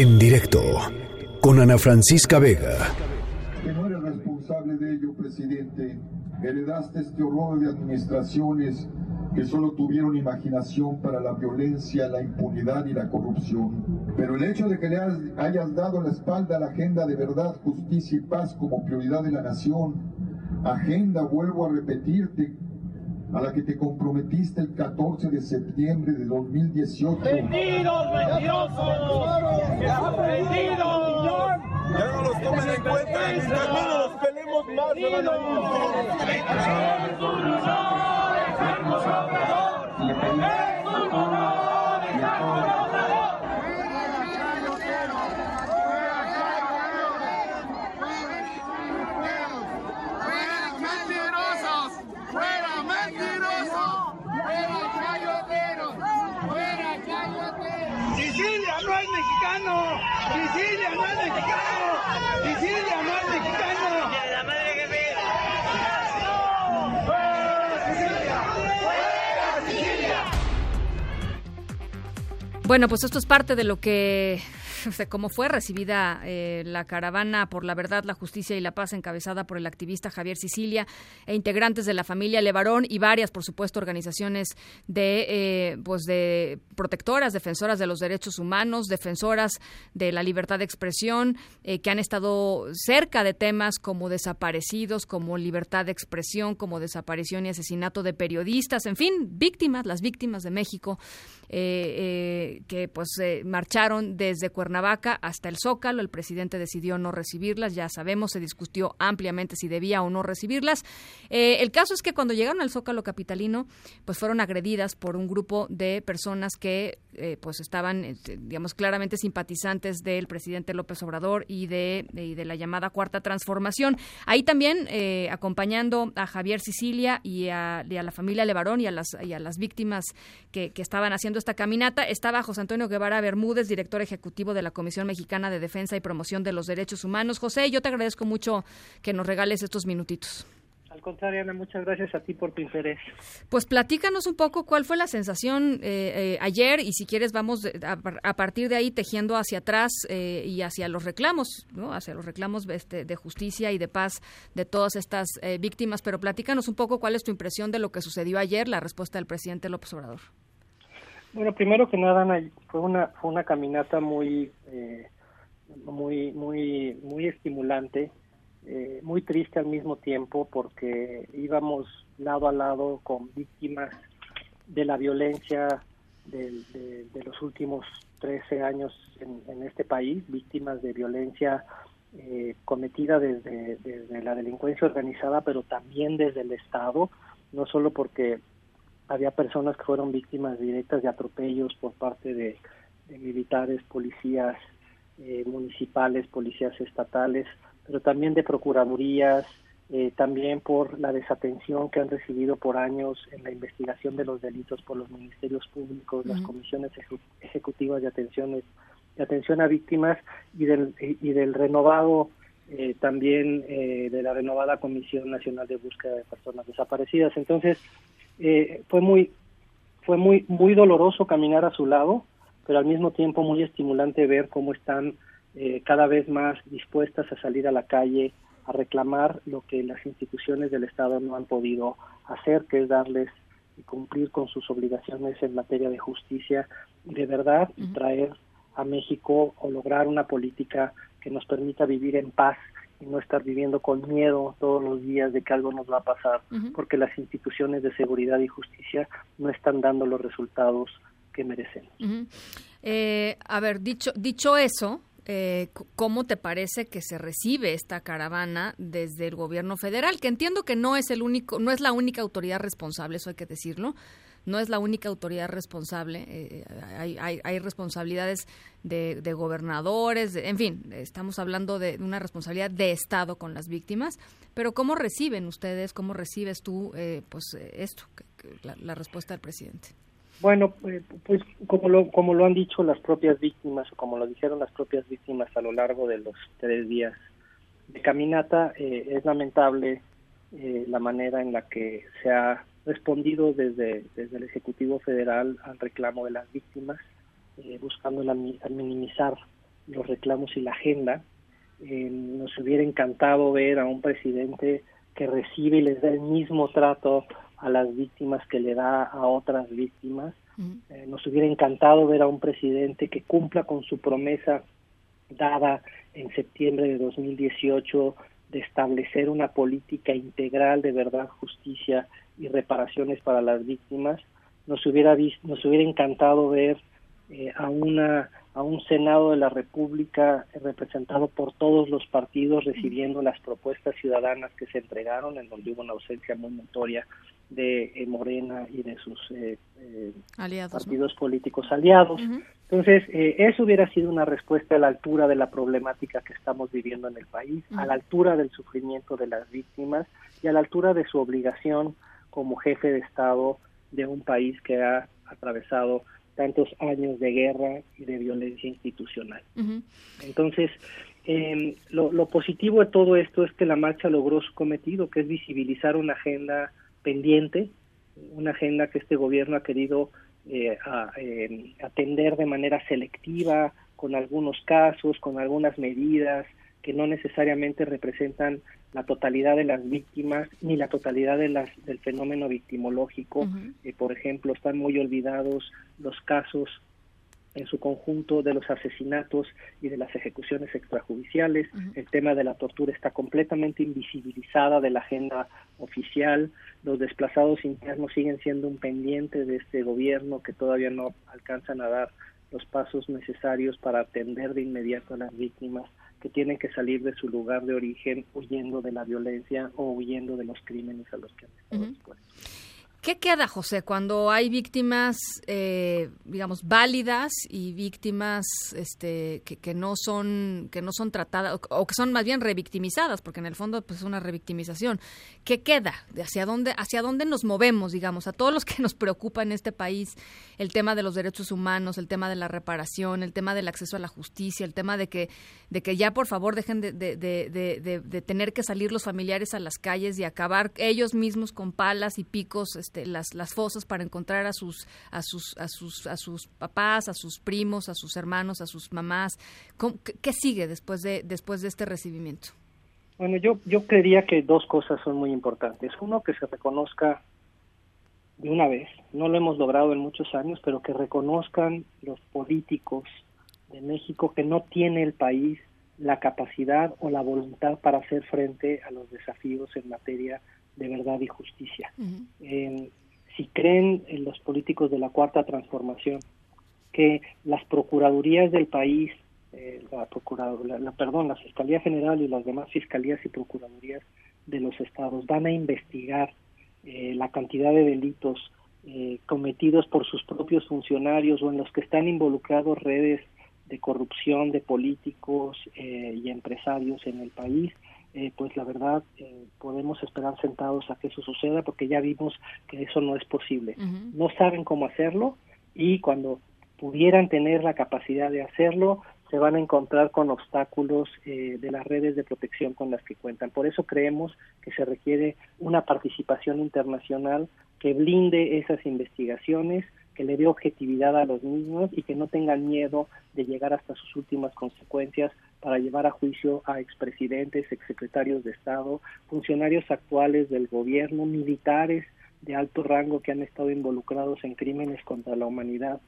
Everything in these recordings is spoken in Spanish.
En directo con Ana Francisca Vega. Que no eres responsable de ello, presidente. Heredaste este horror de administraciones que solo tuvieron imaginación para la violencia, la impunidad y la corrupción. Pero el hecho de que le hayas dado la espalda a la agenda de verdad, justicia y paz como prioridad de la nación, agenda, vuelvo a repetirte, a la que te comprometiste el 14 de septiembre de 2018. ¡Vendidos, mentirosos! ¡Vendidos! Ya no los tomen en cuenta, en el camino los pelemos más. ¡Es un honor, enfermo soplador! ¡Es un honor, enfermo soplador! mentirosos! ¡Fuera mentirosos! ¡Fuera chayoteros! ¡Fuera chayoteros! ¡Sicilia no es mexicano! ¡Sicilia no es mexicano! ¡Sicilia no es mexicano! ¡La madre que me... Bueno, pues esto es parte de lo que de cómo fue recibida eh, la caravana por la verdad, la justicia y la paz encabezada por el activista Javier Sicilia e integrantes de la familia Levarón y varias, por supuesto, organizaciones de, eh, pues de protectoras, defensoras de los derechos humanos, defensoras de la libertad de expresión, eh, que han estado cerca de temas como desaparecidos, como libertad de expresión, como desaparición y asesinato de periodistas, en fin, víctimas, las víctimas de México, que pues marcharon desde Cuernavaca hasta el Zócalo. El presidente decidió no recibirlas. Ya sabemos, se discutió ampliamente si debía o no recibirlas. Eh, el caso es que cuando llegaron al Zócalo capitalino, pues fueron agredidas por un grupo de personas que eh, pues estaban, este, digamos, claramente simpatizantes del presidente López Obrador y de, de, la llamada Cuarta Transformación. Ahí también eh, acompañando a Javier Sicilia y a, y a, la familia Levarón y a las, y a las víctimas que, que estaban haciendo esta caminata, estaba José Antonio Guevara Bermúdez, director ejecutivo de la Comisión Mexicana de Defensa y Promoción de los Derechos Humanos. José, yo te agradezco mucho que nos regales estos minutitos. Al contrario, Ana, muchas gracias a ti por tu interés. Pues platícanos un poco cuál fue la sensación eh, eh, ayer y si quieres vamos a, a, partir de ahí tejiendo hacia atrás eh, y hacia los reclamos, ¿no? hacia los reclamos este, de justicia y de paz de todas estas eh, víctimas. Pero platícanos un poco cuál es tu impresión de lo que sucedió ayer, la respuesta del presidente López Obrador. Bueno, primero que nada, Ana, fue una fue una caminata muy eh, muy muy muy estimulante, eh, muy triste al mismo tiempo porque íbamos lado a lado con víctimas de la violencia de, de, los últimos 13 años en, en, este país, víctimas de violencia eh, cometida desde, desde la delincuencia organizada, pero también desde el Estado, no solo porque había personas que fueron víctimas directas de atropellos por parte de, de militares, policías eh, municipales, policías estatales, pero también de procuradurías, eh, también por la desatención que han recibido por años en la investigación de los delitos por los ministerios públicos, uh -huh. las comisiones ejecu ejecutivas de atención, de atención a víctimas y del, y del renovado eh, también eh, de la renovada Comisión Nacional de Búsqueda de Personas Desaparecidas. Entonces, eh, fue muy fue muy muy doloroso caminar a su lado pero al mismo tiempo muy estimulante ver cómo están eh, cada vez más dispuestas a salir a la calle a reclamar lo que las instituciones del Estado no han podido hacer, que es darles y cumplir con sus obligaciones en materia de justicia y de verdad uh -huh. traer a México o lograr una política que nos permita vivir en paz y no estar viviendo con miedo todos los días de que algo nos va a pasar, uh -huh. porque las instituciones de seguridad y justicia no están dando los resultados que. Uh -huh. eh, a ver, dicho, dicho eso, eh, ¿cómo te parece que se recibe esta caravana desde el gobierno federal? Que entiendo que no es el único, no es la única autoridad responsable, eso hay que decirlo. No es la única autoridad responsable, eh, hay, hay, hay, responsabilidades de, gobernadores, de, en fin, estamos hablando de una responsabilidad de Estado con las víctimas, pero ¿cómo reciben ustedes, cómo recibes tú eh, pues esto, la, la respuesta del presidente? Bueno, pues como lo, como lo han dicho las propias víctimas, o como lo dijeron las propias víctimas a lo largo de los tres días de caminata, eh, es lamentable eh, la manera en la que se ha respondido desde, desde el Ejecutivo Federal al reclamo de las víctimas, eh, buscando la, minimizar los reclamos y la agenda. Eh, nos hubiera encantado ver a un presidente que recibe y les da el mismo trato a las víctimas que le da a otras víctimas. Eh, nos hubiera encantado ver a un presidente que cumpla con su promesa dada en septiembre de 2018 de establecer una política integral de verdad, justicia y reparaciones para las víctimas. Nos hubiera, nos hubiera encantado ver eh, a, una, a un Senado de la República representado por todos los partidos recibiendo las propuestas ciudadanas que se entregaron, en donde hubo una ausencia muy notoria de eh, Morena y de sus eh, partidos políticos aliados. Entonces, eso hubiera sido una respuesta a la altura de la problemática que estamos viviendo en el país, a la altura del sufrimiento de las víctimas y a la altura de su obligación como jefe de Estado de un país que ha atravesado tantos años de guerra y de violencia institucional. Entonces, em, lo, positivo de todo esto es que la marcha logró su cometido, que es visibilizar una agenda pendiente, una agenda que este gobierno ha querido eh, em, atender de manera selectiva, con algunos casos, con algunas medidas que no necesariamente representan la totalidad de las víctimas ni la totalidad de las, del fenómeno victimológico. Eh, por ejemplo, están muy olvidados los casos en su conjunto de los asesinatos y de las ejecuciones extrajudiciales. El tema de la tortura está completamente invisibilizada de la agenda oficial. Los desplazados internos siguen siendo un pendiente de este gobierno que todavía no alcanzan a dar los pasos necesarios para atender de inmediato a las víctimas que tienen que salir de su lugar de origen huyendo de la violencia o huyendo de los crímenes a los que han estado expuestos. ¿Qué queda, José, cuando hay víctimas, eh, digamos, válidas y víctimas este, que, no son que no son tratadas o, que son más bien revictimizadas, porque en el fondo pues, es una revictimización? ¿Qué queda? ¿Hacia dónde, ¿Hacia dónde nos movemos, digamos, a todos los que nos preocupa en este país el tema de los derechos humanos, el tema de la reparación, el tema del acceso a la justicia, el tema de que, de que ya por favor dejen de, de, de, de tener que salir los familiares a las calles y acabar ellos mismos con palas y picos? Este, las, las fosas para encontrar a sus, a sus, a sus, a sus papás, a sus primos, a sus hermanos, a sus mamás. ¿Qué, sigue después de, después de este recibimiento? Bueno, yo, yo creería que dos cosas son muy importantes. Uno, que se reconozca de una vez, no lo hemos logrado en muchos años, pero que reconozcan los políticos de México que no tiene el país la capacidad o la voluntad para hacer frente a los desafíos en materia de verdad y justicia. si creen en los políticos de la cuarta transformación que las procuradurías del país, eh, la, la, perdón, la Fiscalía General y las demás fiscalías y procuradurías de los estados van a investigar eh, la cantidad de delitos eh, cometidos por sus propios funcionarios o en los que están involucrados redes de corrupción de políticos y empresarios en el país, eh, pues la verdad eh, podemos esperar sentados a que eso suceda porque ya vimos que eso no es posible. No saben cómo hacerlo y cuando pudieran tener la capacidad de hacerlo, se van a encontrar con obstáculos eh, de las redes de protección con las que cuentan. Por eso creemos que se requiere una participación internacional que blinde esas investigaciones, que le dé objetividad a los mismos y que no tengan miedo de llegar hasta sus últimas consecuencias para llevar a juicio a expresidentes, exsecretarios de Estado, funcionarios actuales del gobierno, militares de alto rango que han estado involucrados en crímenes contra la humanidad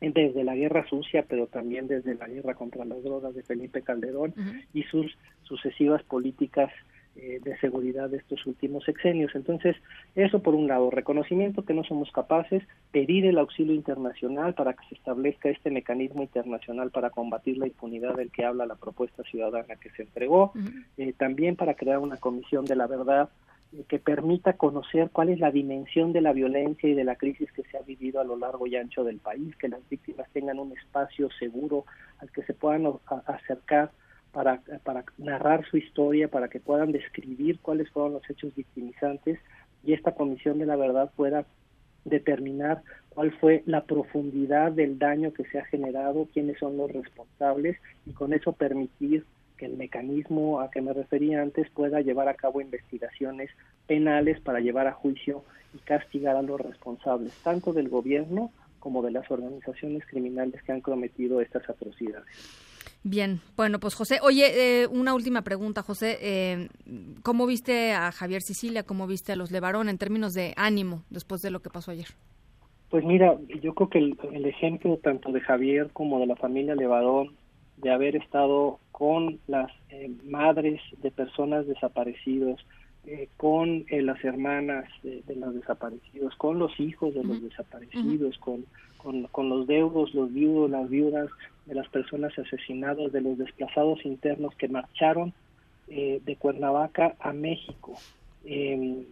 desde la guerra sucia, pero también desde la guerra contra las drogas de Felipe Calderón y sus sucesivas políticas eh, de seguridad de estos últimos sexenios. Entonces, eso por un lado, reconocimiento que no somos capaces, pedir el auxilio internacional para que se establezca este mecanismo internacional para combatir la impunidad del que habla la propuesta ciudadana que se entregó, eh, también para crear una comisión de la verdad eh, que permita conocer cuál es la dimensión de la violencia y de la crisis que se ha vivido a lo largo y ancho del país, que las víctimas tengan un espacio seguro al que se puedan acercar para, para narrar su historia, para que puedan describir cuáles fueron los hechos victimizantes y esta comisión de la verdad pueda determinar cuál fue la profundidad del daño que se ha generado, quiénes son los responsables y con eso permitir que el mecanismo a que me refería antes pueda llevar a cabo investigaciones penales para llevar a juicio y castigar a los responsables, tanto del gobierno como de las organizaciones criminales que han cometido estas atrocidades. Bien, bueno, pues José, oye, eh, una última pregunta, José. Eh, ¿Cómo viste a Javier Sicilia? ¿Cómo viste a los Levarón en términos de ánimo después de lo que pasó ayer? Pues mira, yo creo que el, ejemplo tanto de Javier como de la familia Levarón de haber estado con las eh, madres de personas desaparecidos, eh, con eh, las hermanas de, los desaparecidos, con los hijos de los desaparecidos, con, con, los deudos, los viudos, las viudas de las personas asesinadas, de los desplazados internos que marcharon eh, de Cuernavaca a México, em,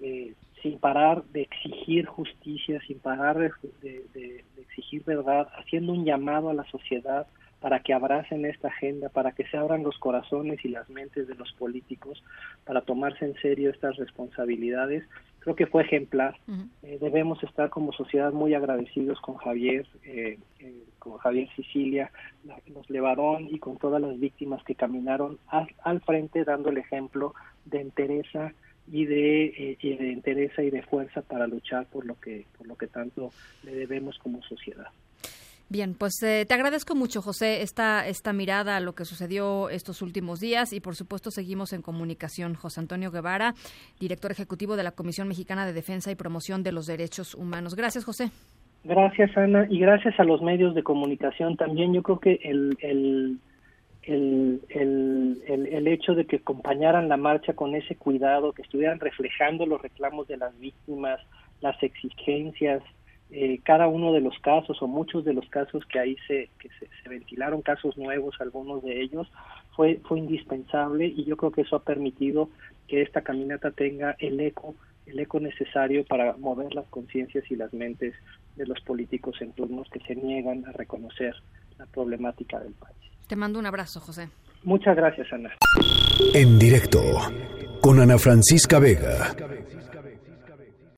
sin parar de exigir justicia, sin parar de exigir verdad, haciendo un llamado a la sociedad para que abracen esta agenda, para que se abran los corazones y las mentes de los políticos, para tomarse en serio estas responsabilidades. Creo que fue ejemplar. Eh, debemos estar como sociedad muy agradecidos con Javier, eh, eh, con Javier Sicilia, los Levarón y con todas las víctimas que caminaron al, frente dando el ejemplo de entereza y de, y de y de fuerza para luchar por lo que por lo que tanto le debemos como sociedad. Bien, pues eh, te agradezco mucho, José, esta, esta mirada a lo que sucedió estos últimos días y, por supuesto, seguimos en comunicación. José Antonio Guevara, director ejecutivo de la Comisión Mexicana de Defensa y Promoción de los Derechos Humanos. Gracias, José. Gracias, Ana, y gracias a los medios de comunicación también. Yo creo que el, el, el, el, el hecho de que acompañaran la marcha con ese cuidado, que estuvieran reflejando los reclamos de las víctimas, las exigencias, eh, cada uno de los casos o muchos de los casos que ahí se, que se, ventilaron, casos nuevos, algunos de ellos, fue, fue indispensable y yo creo que eso ha permitido que esta caminata tenga el eco, el eco necesario para mover las conciencias y las mentes de los políticos en turnos que se niegan a reconocer la problemática del país. Te mando un abrazo, José. Muchas gracias, Ana. En directo con Ana Francisca Vega.